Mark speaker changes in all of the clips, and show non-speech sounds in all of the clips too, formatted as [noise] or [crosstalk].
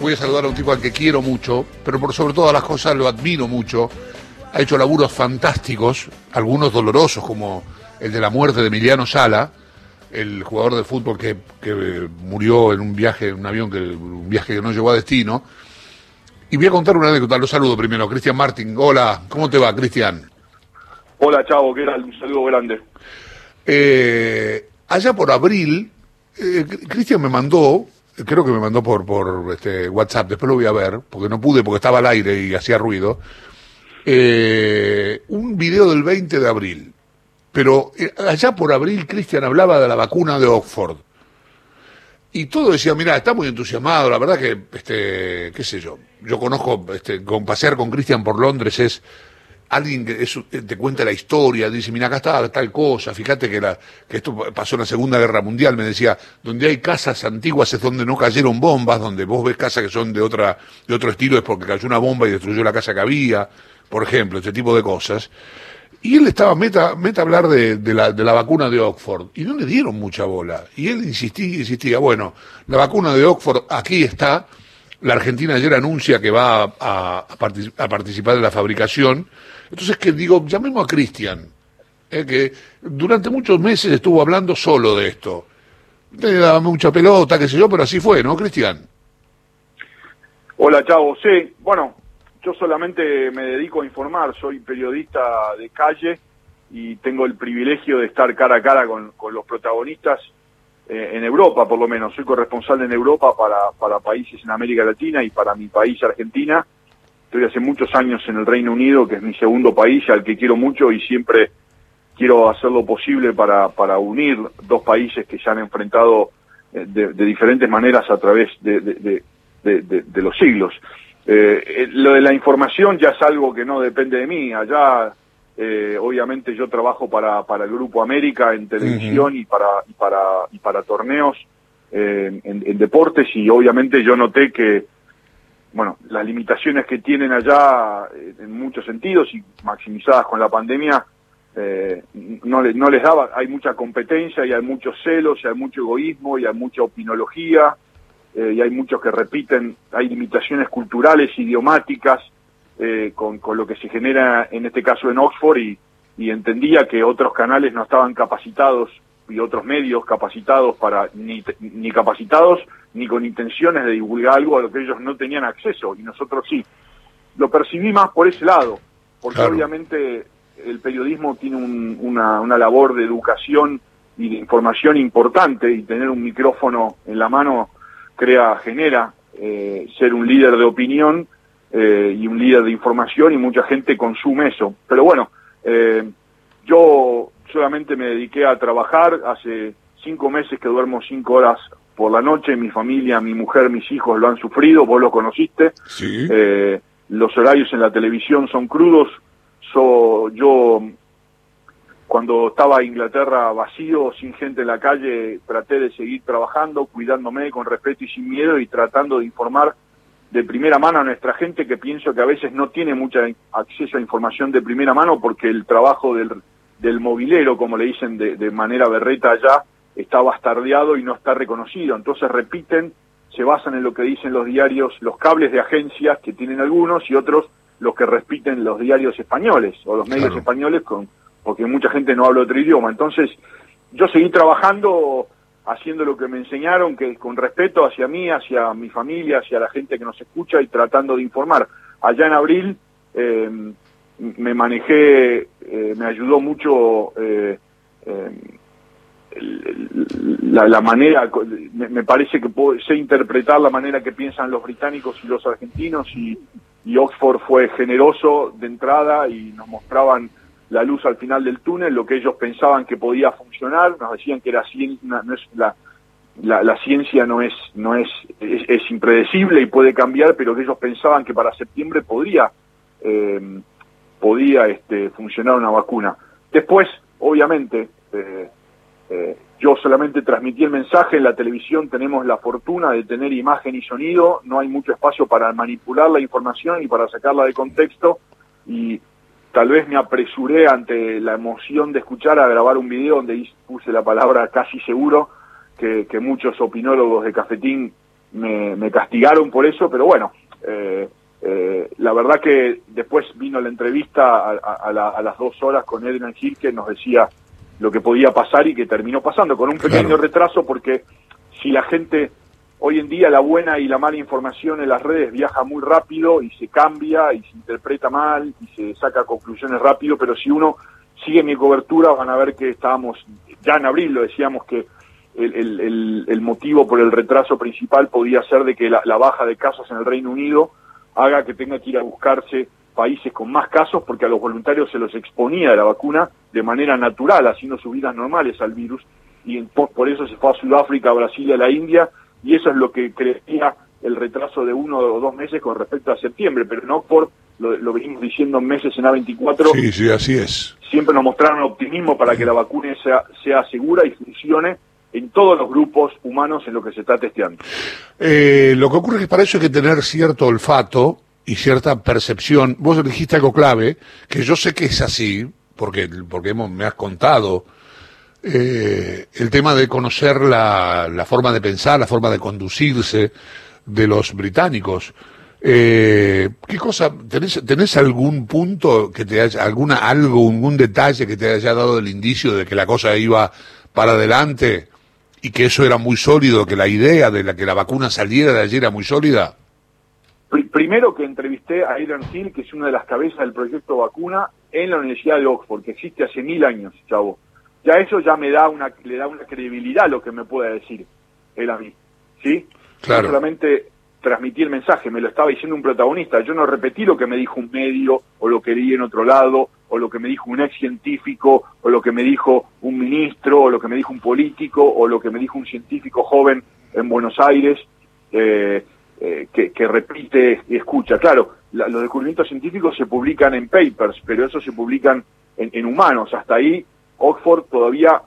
Speaker 1: voy a saludar a un tipo al que quiero mucho, pero por sobre todas las cosas lo admiro mucho. Ha hecho laburos fantásticos, algunos dolorosos, como el de la muerte de Emiliano Sala, el jugador de fútbol que, murió en un viaje, en un avión, que, un viaje que no llegó a destino. Y voy a contar una anécdota, lo saludo primero. Cristian Martín, hola, ¿cómo te va, Cristian?
Speaker 2: Hola, Chavo, ¿qué tal? Un saludo grande.
Speaker 1: Eh, allá por abril, eh, Cristian me mandó creo que me mandó por, por este WhatsApp, después lo voy a ver, porque no pude, porque estaba al aire y hacía ruido, eh, un video del 20 de abril. Pero eh, allá por abril Cristian hablaba de la vacuna de Oxford. Y todo decía, mira, está muy entusiasmado, la verdad que, este, qué sé yo, yo conozco, este, con pasear con Cristian por Londres es alguien que eh, te cuenta la historia, dice, mira, acá está tal cosa, fíjate que, esto pasó en la Segunda Guerra Mundial, me decía, donde hay casas antiguas es donde no cayeron bombas, donde vos ves casas que son de, otra, de otro estilo es porque cayó una bomba y destruyó la casa que había, por ejemplo, este tipo de cosas. Y él estaba meta, meta a hablar de, de, la, de la vacuna de Oxford, y no le dieron mucha bola. Y él insistía, insistía, bueno, la vacuna de Oxford aquí está, la Argentina ayer anuncia que va a, a participar en la fabricación, entonces, que digo, llamemos a Cristian, eh, que durante muchos meses estuvo hablando solo de esto. Le daba mucha pelota, qué sé yo, pero así fue, ¿no, Cristian?
Speaker 2: Hola, Chavo. Sí, bueno, yo solamente me dedico a informar, soy periodista de calle y tengo el privilegio de estar cara a cara con, los protagonistas eh, en Europa, por lo menos. Soy corresponsal en Europa para, para países en América Latina y para mi país, Argentina Estoy hace muchos años en el Reino Unido, que es mi segundo país, al que quiero mucho y siempre quiero hacer lo posible para, para unir dos países que se han enfrentado eh, de, diferentes maneras a través de, de, los siglos. Eh, eh, lo de la información ya es algo que no depende de mí. Allá, obviamente, yo trabajo para, para el Grupo América en televisión y, para, y, para, y para torneos en deportes y obviamente yo noté que bueno, las limitaciones que tienen allá eh, en muchos sentidos y maximizadas con la pandemia, eh, no, no les daba, hay mucha competencia y hay muchos celos y hay mucho egoísmo y hay mucha opinología eh, y hay muchos que repiten, hay limitaciones culturales, idiomáticas, con, con, lo que se genera en este caso en Oxford y, y entendía que otros canales no estaban capacitados y otros medios capacitados para, ni, ni capacitados ni con intenciones de divulgar algo a lo que ellos no tenían acceso y nosotros sí. Lo percibí más por ese lado, porque obviamente el periodismo tiene una, una labor de educación y de información importante y tener un micrófono en la mano crea, genera eh, ser un líder de opinión eh, y un líder de información y mucha gente consume eso. Pero bueno, eh, yo solamente me dediqué a trabajar, hace cinco meses que duermo cinco horas por la noche, mi familia, mi mujer, mis hijos lo han sufrido, vos lo conociste. Eh, los horarios en la televisión son crudos. So, yo, cuando estaba Inglaterra vacío, sin gente en la calle, traté de seguir trabajando, cuidándome con respeto y sin miedo y tratando de informar de primera mano a nuestra gente que pienso que a veces no tiene mucho acceso a información de primera mano porque el trabajo del, del movilero, como le dicen de, de manera berreta allá, está bastardeado y no está reconocido. Entonces repiten, se basan en lo que dicen los diarios, los cables de agencias que tienen algunos y otros los que repiten los diarios españoles o los medios españoles con porque mucha gente no habla otro idioma. Entonces, yo seguí trabajando haciendo lo que me enseñaron, que con respeto hacia mí, hacia mi familia, hacia la gente que nos escucha y tratando de informar. Allá en abril eh, me manejé, eh, me ayudó mucho eh, la, manera, me, parece que sé interpretar la manera que piensan los británicos y los argentinos y, Oxford fue generoso de entrada y nos mostraban la luz al final del túnel, lo que ellos pensaban que podía funcionar, nos decían que la, no es, la, la, ciencia no, es, no es, es, impredecible y puede cambiar, pero que ellos pensaban que para septiembre podría, eh, podía este, funcionar una vacuna. Después, obviamente, eh, eh, yo solamente transmití el mensaje, en la televisión tenemos la fortuna de tener imagen y sonido, no hay mucho espacio para manipular la información y para sacarla de contexto y tal vez me apresuré ante la emoción de escuchar a grabar un video donde puse la palabra casi seguro, que, muchos opinólogos de cafetín me, castigaron por eso, pero bueno, eh, eh, la verdad que después vino la entrevista a, las dos horas con Edwin Gil que nos decía lo que podía pasar y que terminó pasando, con un pequeño retraso porque si la gente, hoy en día la buena y la mala información en las redes viaja muy rápido y se cambia y se interpreta mal y se saca conclusiones rápido, pero si uno sigue mi cobertura van a ver que estábamos, ya en abril lo decíamos que el, el, motivo por el retraso principal podía ser de que la, la baja de casos en el Reino Unido haga que tenga que ir a buscarse países con más casos porque a los voluntarios se los exponía la vacuna de manera natural, haciendo sus vidas normales al virus y por, eso se fue a Sudáfrica, a Brasil y a la India, y eso es lo que creía el retraso de uno o dos meses con respecto a septiembre, pero no por, lo, venimos diciendo meses en A24.
Speaker 1: Sí, sí, así es.
Speaker 2: Siempre nos mostraron optimismo para que la vacuna sea, sea segura y funcione en todos los grupos humanos en lo que se está testeando.
Speaker 1: Eh, lo que ocurre es que para eso hay que tener cierto olfato y cierta percepción. Vos dijiste algo clave, que yo sé que es así, porque, porque hemos, me has contado eh, el tema de conocer la, la, forma de pensar, la forma de conducirse de los británicos. Eh, ¿Qué cosa, tenés, tenés algún punto que te haya, alguna, algo, algún detalle que te haya dado el indicio de que la cosa iba para adelante y que eso era muy sólido, que la idea de la que la vacuna saliera de allí era muy sólida?
Speaker 2: Primero que entrevisté a Adrian Hill, que es una de las cabezas del proyecto vacuna, en la Universidad de Oxford, que existe hace mil años, chavo ya eso ya me da una, le da una credibilidad a lo que me pueda decir él a mí, ¿sí?
Speaker 1: Claro.
Speaker 2: solamente transmití el mensaje, me lo estaba diciendo un protagonista, yo no repetí lo que me dijo un medio, o lo que leí en otro lado, o lo que me dijo un ex científico, o lo que me dijo un ministro, o lo que me dijo un político, o lo que me dijo un científico joven en Buenos Aires, eh, eh, que, repite y escucha. Claro, los descubrimientos científicos se publican en papers, pero eso se publican en, en humanos. Hasta ahí Oxford todavía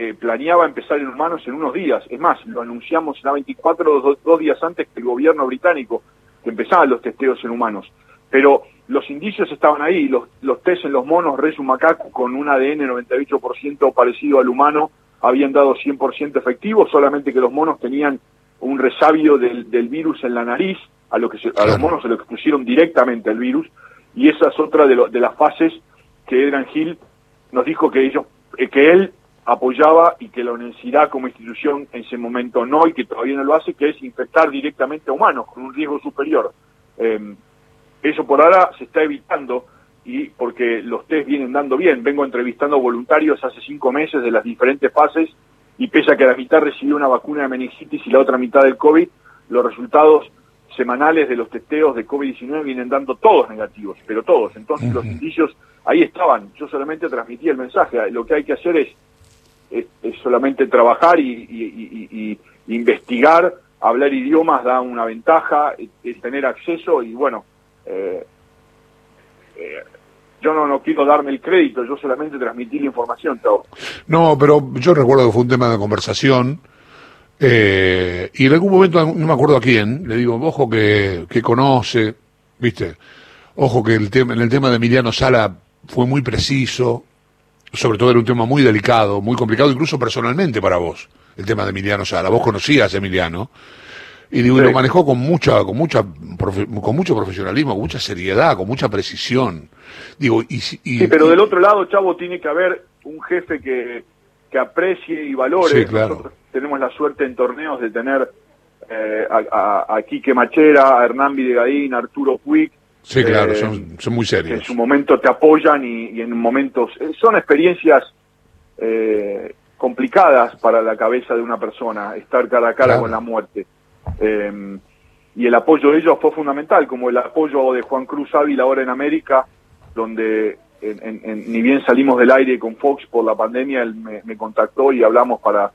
Speaker 2: eh, planeaba empezar en humanos en unos días. Es más, lo anunciamos en la 24, dos, días antes que el gobierno británico, que empezaban los testeos en humanos. Pero los indicios estaban ahí, los, los test en los monos, res macaco, con un ADN 98% parecido al humano, habían dado 100% efectivo, solamente que los monos tenían un resabio del, virus en la nariz, a, lo que a los monos se lo expusieron directamente el virus, y esa es otra de, de las fases que Edran Hill nos dijo que ellos, eh, que él apoyaba y que la universidad como institución en ese momento no y que todavía no lo hace, que es infectar directamente a humanos con un riesgo superior. Em, eso por ahora se está evitando y porque los test vienen dando bien. Vengo entrevistando voluntarios hace cinco meses de las diferentes fases y pese a que la mitad recibió una vacuna de meningitis y la otra mitad del COVID, los resultados semanales de los testeos de COVID-19 vienen dando todos negativos, pero todos. Entonces los indicios ahí estaban, yo solamente transmití el mensaje, lo que hay que hacer es, es, solamente trabajar y, investigar, hablar idiomas da una ventaja, es, tener acceso y bueno, eh, eh, yo no, no quiero darme el crédito, yo solamente transmití la información.
Speaker 1: No, pero yo recuerdo que fue un tema de conversación. Eh, y en algún momento, no me acuerdo a quién, le digo, ojo que, que conoce, viste, ojo que el tema, en el tema de Emiliano Sala fue muy preciso, sobre todo era un tema muy delicado, muy complicado, incluso personalmente para vos, el tema de Emiliano Sala. Vos conocías a Emiliano. Y digo, lo manejó con mucha, con mucha, con mucho profesionalismo, con mucha seriedad, con mucha precisión. Digo, y,
Speaker 2: sí, pero del otro lado, Chavo, tiene que haber un jefe que, que aprecie y valore.
Speaker 1: Nosotros
Speaker 2: tenemos la suerte en torneos de tener eh, a, a, a, Quique Machera, a Hernán Videgaín, a Arturo Puig,
Speaker 1: Sí, claro, son, son muy serios.
Speaker 2: En su momento te apoyan y, en momentos... Eh, son experiencias eh, complicadas para la cabeza de una persona, estar cara a cara con la muerte. Eh, y el apoyo de ellos fue fundamental, como el apoyo de Juan Cruz Ávila ahora en América, donde ni bien salimos del aire con Fox por la pandemia, él me, contactó y hablamos para,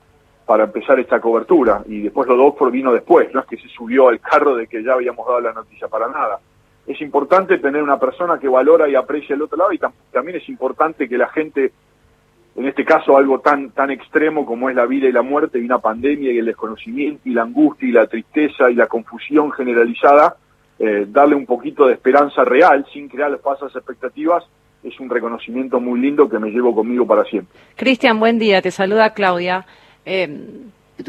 Speaker 2: para empezar esta cobertura. Y después lo de Oxford vino después, no es que se subió al carro de que ya habíamos dado la noticia para nada es importante tener una persona que valora y aprecia el otro lado y también es importante que la gente, en este caso algo tan, tan extremo como es la vida y la muerte y una pandemia y el desconocimiento y la angustia y la tristeza y la confusión generalizada, eh, darle un poquito de esperanza real sin crear falsas expectativas es un reconocimiento muy lindo que me llevo conmigo para siempre.
Speaker 3: Cristian, buen día, te saluda Claudia. Eh,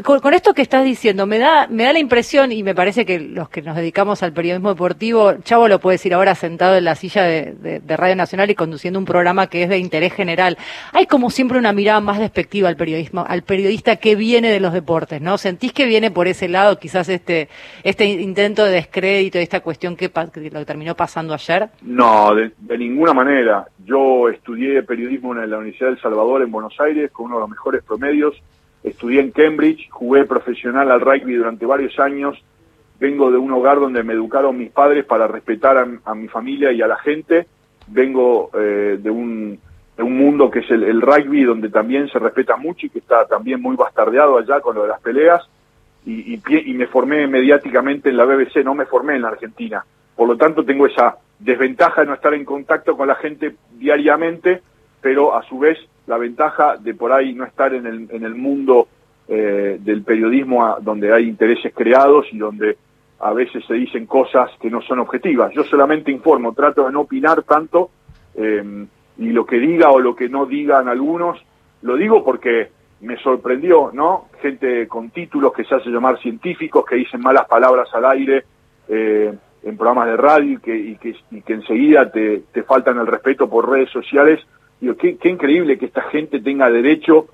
Speaker 3: con, esto que estás diciendo, me da, me da la impresión, y me parece que los que nos dedicamos al periodismo deportivo, Chavo lo puede decir ahora sentado en la silla de, Radio Nacional y conduciendo un programa que es de interés general. Hay como siempre una mirada más despectiva al periodismo, al periodista que viene de los deportes, ¿no? ¿Sentís que viene por ese lado quizás este, este intento de descrédito, esta cuestión que, lo terminó pasando ayer?
Speaker 2: No, de, de ninguna manera. Yo estudié periodismo en la Universidad del Salvador en Buenos Aires con uno de los mejores promedios estudié en Cambridge, jugué profesional al rugby durante varios años, vengo de un hogar donde me educaron mis padres para respetar a, mi familia y a la gente, vengo eh, de, un, de un mundo que es el, rugby donde también se respeta mucho y que está también muy bastardeado allá con lo de las peleas, y, y me formé mediáticamente en la BBC, no me formé en la Argentina. Por lo tanto, tengo esa desventaja de no estar en contacto con la gente diariamente, pero a su vez la ventaja de por ahí no estar en el, en el mundo eh, del periodismo donde hay intereses creados y donde a veces se dicen cosas que no son objetivas. Yo solamente informo, trato de no opinar tanto eh, y lo que diga o lo que no digan algunos, lo digo porque me sorprendió, ¿no? Gente con títulos que se hace llamar científicos, que dicen malas palabras al aire eh, en programas de radio y que, y que, y que enseguida te, te faltan el respeto por redes sociales Digo, qué, increíble que esta gente tenga derecho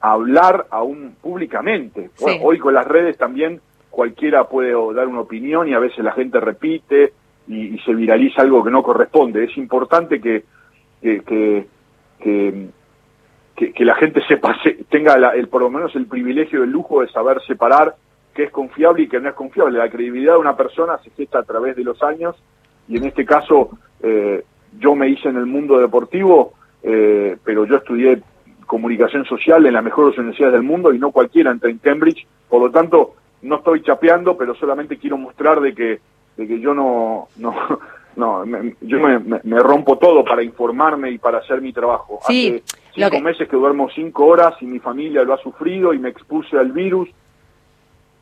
Speaker 2: a hablar aún públicamente. hoy con las redes también cualquiera puede dar una opinión y a veces la gente repite y, se viraliza algo que no corresponde. Es importante que, que, que, la gente sepa, tenga el, por lo menos el privilegio, el lujo de saber separar qué es confiable y qué no es confiable. La credibilidad de una persona se gesta a través de los años y en este caso eh, yo me hice en el mundo deportivo eh, pero yo estudié comunicación social en las mejores universidades del mundo y no cualquiera entra en Cambridge, por lo tanto no estoy chapeando, pero solamente quiero mostrar de que, de que yo no, no, [laughs] no me, yo me, rompo todo para informarme y para hacer mi trabajo.
Speaker 3: Sí,
Speaker 2: Hace cinco meses que duermo cinco horas y mi familia lo ha sufrido y me expuse al virus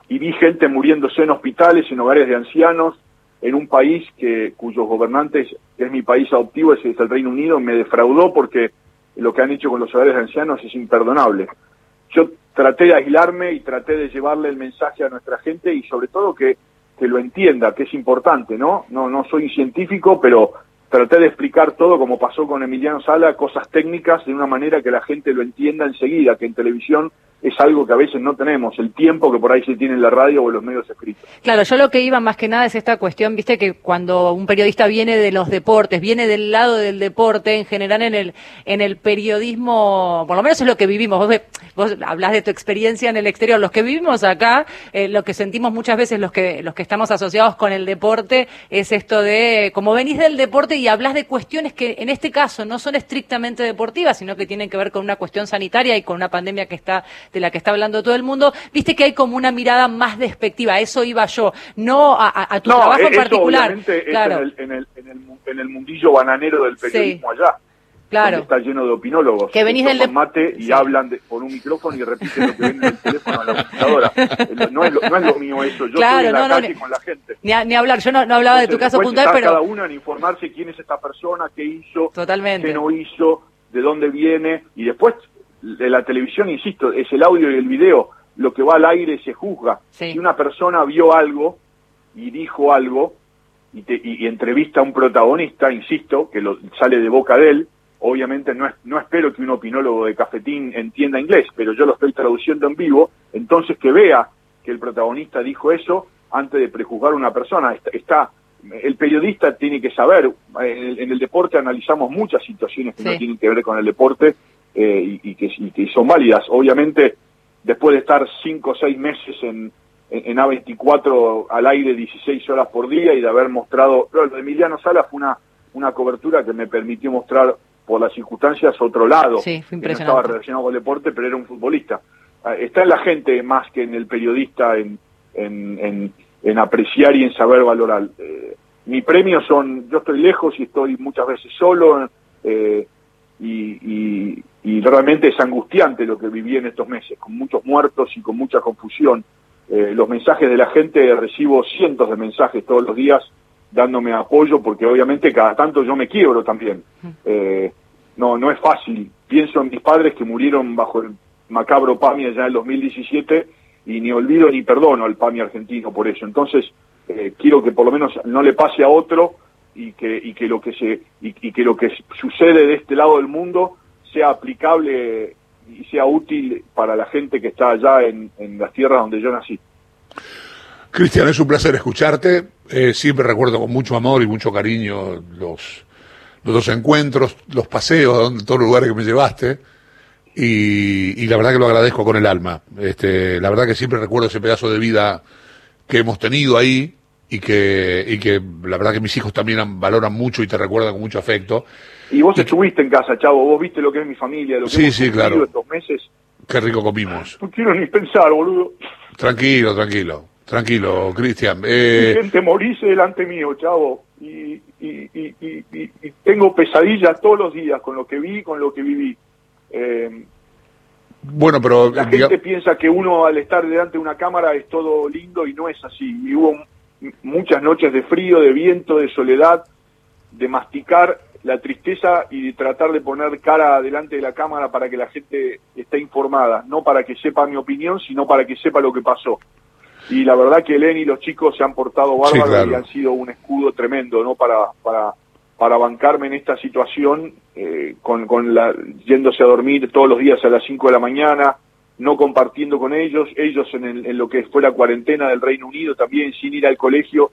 Speaker 2: y vi gente muriéndose en hospitales, en hogares de ancianos, en un país que cuyos gobernantes es mi país adoptivo, es, el Reino Unido, me defraudó porque lo que han hecho con los hogares de ancianos es imperdonable. Yo traté de aislarme y traté de llevarle el mensaje a nuestra gente y sobre todo que, que lo entienda, que es importante, ¿no? No, no soy científico, pero traté de explicar todo como pasó con Emiliano Sala, cosas técnicas de una manera que la gente lo entienda enseguida, que en televisión es algo que a veces no tenemos, el tiempo que por ahí se tiene en la radio o en los medios escritos.
Speaker 3: Claro, yo lo que iba más que nada es esta cuestión, viste que cuando un periodista viene de los deportes, viene del lado del deporte, en general en el, en el periodismo, por lo menos es lo que vivimos, vos, vos hablas de tu experiencia en el exterior, los que vivimos acá, eh, lo que sentimos muchas veces los que, los que estamos asociados con el deporte, es esto de, como venís del deporte y hablas de cuestiones que en este caso no son estrictamente deportivas, sino que tienen que ver con una cuestión sanitaria y con una pandemia que está de la que está hablando todo el mundo, viste que hay como una mirada más despectiva, eso iba yo, no a, tu trabajo en particular.
Speaker 2: Claro. en, el, en, el, mundillo bananero del periodismo allá.
Speaker 3: Claro.
Speaker 2: Está lleno de opinólogos.
Speaker 3: Que venís del
Speaker 2: mate y hablan por un micrófono y repiten lo que ven en el teléfono a la computadora. [laughs] No es lo, no es lo mío eso. Yo estoy en la calle con la gente.
Speaker 3: Ni, ni hablar. Yo no, no hablaba de tu caso puntual, pero.
Speaker 2: cada uno en informarse quién es esta persona, qué hizo,
Speaker 3: Totalmente.
Speaker 2: qué no hizo, de dónde viene. Y después, de la televisión, insisto, es el audio y el video. Lo que va al aire se juzga. Si una persona vio algo y dijo algo y, y, entrevista a un protagonista, insisto, que lo, sale de boca de él, obviamente no, es, no espero que un opinólogo de cafetín entienda inglés, pero yo lo estoy traduciendo en vivo, entonces que vea que el protagonista dijo eso antes de prejuzgar a una persona. Está, el periodista tiene que saber, en el, deporte analizamos muchas situaciones que no tienen que ver con el deporte eh, y, que, y, que, son válidas. Obviamente, después de estar cinco o seis meses en, en, A24 al aire 16 horas por día y de haber mostrado, lo de Emiliano Sala fue una, una cobertura que me permitió mostrar por las circunstancias otro lado.
Speaker 3: Sí, fue
Speaker 2: que no estaba relacionado con el deporte, pero era un futbolista. Ah, está en la gente más que en el periodista en, en, en, apreciar y en saber valorar. Eh, mi premio son, yo estoy lejos y estoy muchas veces solo eh, y, y, realmente es angustiante lo que viví en estos meses, con muchos muertos y con mucha confusión. Eh, los mensajes de la gente, recibo cientos de mensajes todos los días dándome apoyo porque obviamente cada tanto yo me quiebro también. Eh, no, no es fácil. Pienso en mis padres que murieron bajo el macabro PAMI allá en el 2017 y ni olvido ni perdono al PAMI argentino por eso. Entonces, eh, quiero que por lo menos no le pase a otro y que, y que lo que se y, que lo que sucede de este lado del mundo sea aplicable y sea útil para la gente que está allá en, en las tierras donde yo nací.
Speaker 1: Cristian, es un placer escucharte. Eh, siempre recuerdo con mucho amor y mucho cariño los, los dos encuentros, los paseos, todos los lugares que me llevaste. Y, y, la verdad que lo agradezco con el alma. Este, la verdad que siempre recuerdo ese pedazo de vida que hemos tenido ahí y que, y que la verdad que mis hijos también valoran mucho y te recuerdan con mucho afecto.
Speaker 2: Y vos estuviste en casa, chavo, vos viste lo que es mi familia, lo que
Speaker 1: sí, hemos sí, claro.
Speaker 2: estos meses.
Speaker 1: Qué rico comimos.
Speaker 2: No quiero ni pensar, boludo.
Speaker 1: Tranquilo, tranquilo, tranquilo, Cristian.
Speaker 2: Eh... gente morís delante mío, chavo, y, y, y, y, tengo pesadillas todos los días con lo que vi, con lo que viví. Eh,
Speaker 1: bueno, pero
Speaker 2: la gente piensa que uno al estar delante de una cámara es todo lindo y no es así. Y hubo muchas noches de frío, de viento, de soledad, de masticar la tristeza y de tratar de poner cara delante de la cámara para que la gente esté informada, no para que sepa mi opinión, sino para que sepa lo que pasó. Y la verdad que Eleni y los chicos se han portado bárbaros y han sido un escudo tremendo, ¿no? Para, para, para bancarme en esta situación, eh, con, con la, yéndose a dormir todos los días a las 5 de la mañana, no compartiendo con ellos, ellos en, en, lo que fue la cuarentena del Reino Unido también sin ir al colegio,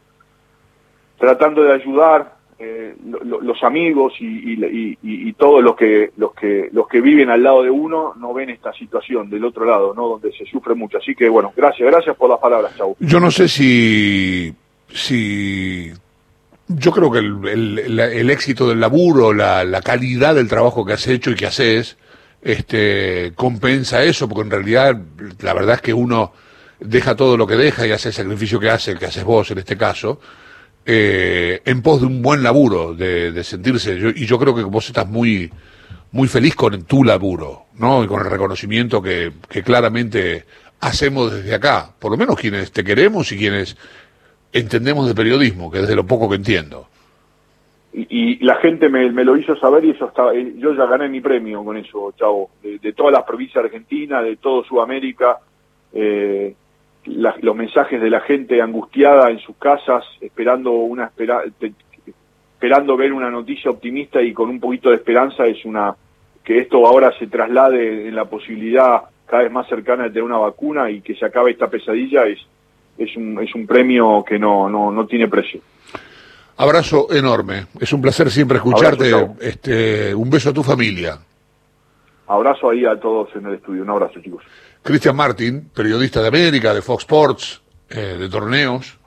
Speaker 2: tratando de ayudar eh, lo, los amigos y, y, todos los que los que los que viven al lado de uno no ven esta situación del otro lado, no donde se sufre mucho. Así que bueno, gracias, gracias por las palabras, chau.
Speaker 1: Yo no sé si si yo creo que el, el, el éxito del laburo, la, la calidad del trabajo que has hecho y que haces, este, compensa eso, porque en realidad la verdad es que uno deja todo lo que deja y hace el sacrificio que hace, el que haces vos en este caso, eh, en pos de un buen laburo, de, sentirse, yo, y yo creo que vos estás muy, muy feliz con tu laburo, ¿no? Y con el reconocimiento que, que claramente hacemos desde acá, por lo menos quienes te queremos y quienes entendemos de periodismo, que desde lo poco que entiendo
Speaker 2: y, la gente me, me, lo hizo saber y eso estaba, eh, yo ya gané mi premio con eso, chavo, de, todas las provincias argentinas, de todo Sudamérica, eh, los mensajes de la gente angustiada en sus casas, esperando una espera, esperando ver una noticia optimista y con un poquito de esperanza es una que esto ahora se traslade en la posibilidad cada vez más cercana de tener una vacuna y que se acabe esta pesadilla es es un, es un premio que no, no, no tiene precio.
Speaker 1: Abrazo enorme. Es un placer siempre escucharte. este, un beso a tu familia.
Speaker 2: Abrazo ahí a todos en el estudio. Un abrazo, chicos.
Speaker 1: Cristian Martín, periodista de América, de Fox Sports, eh, de torneos,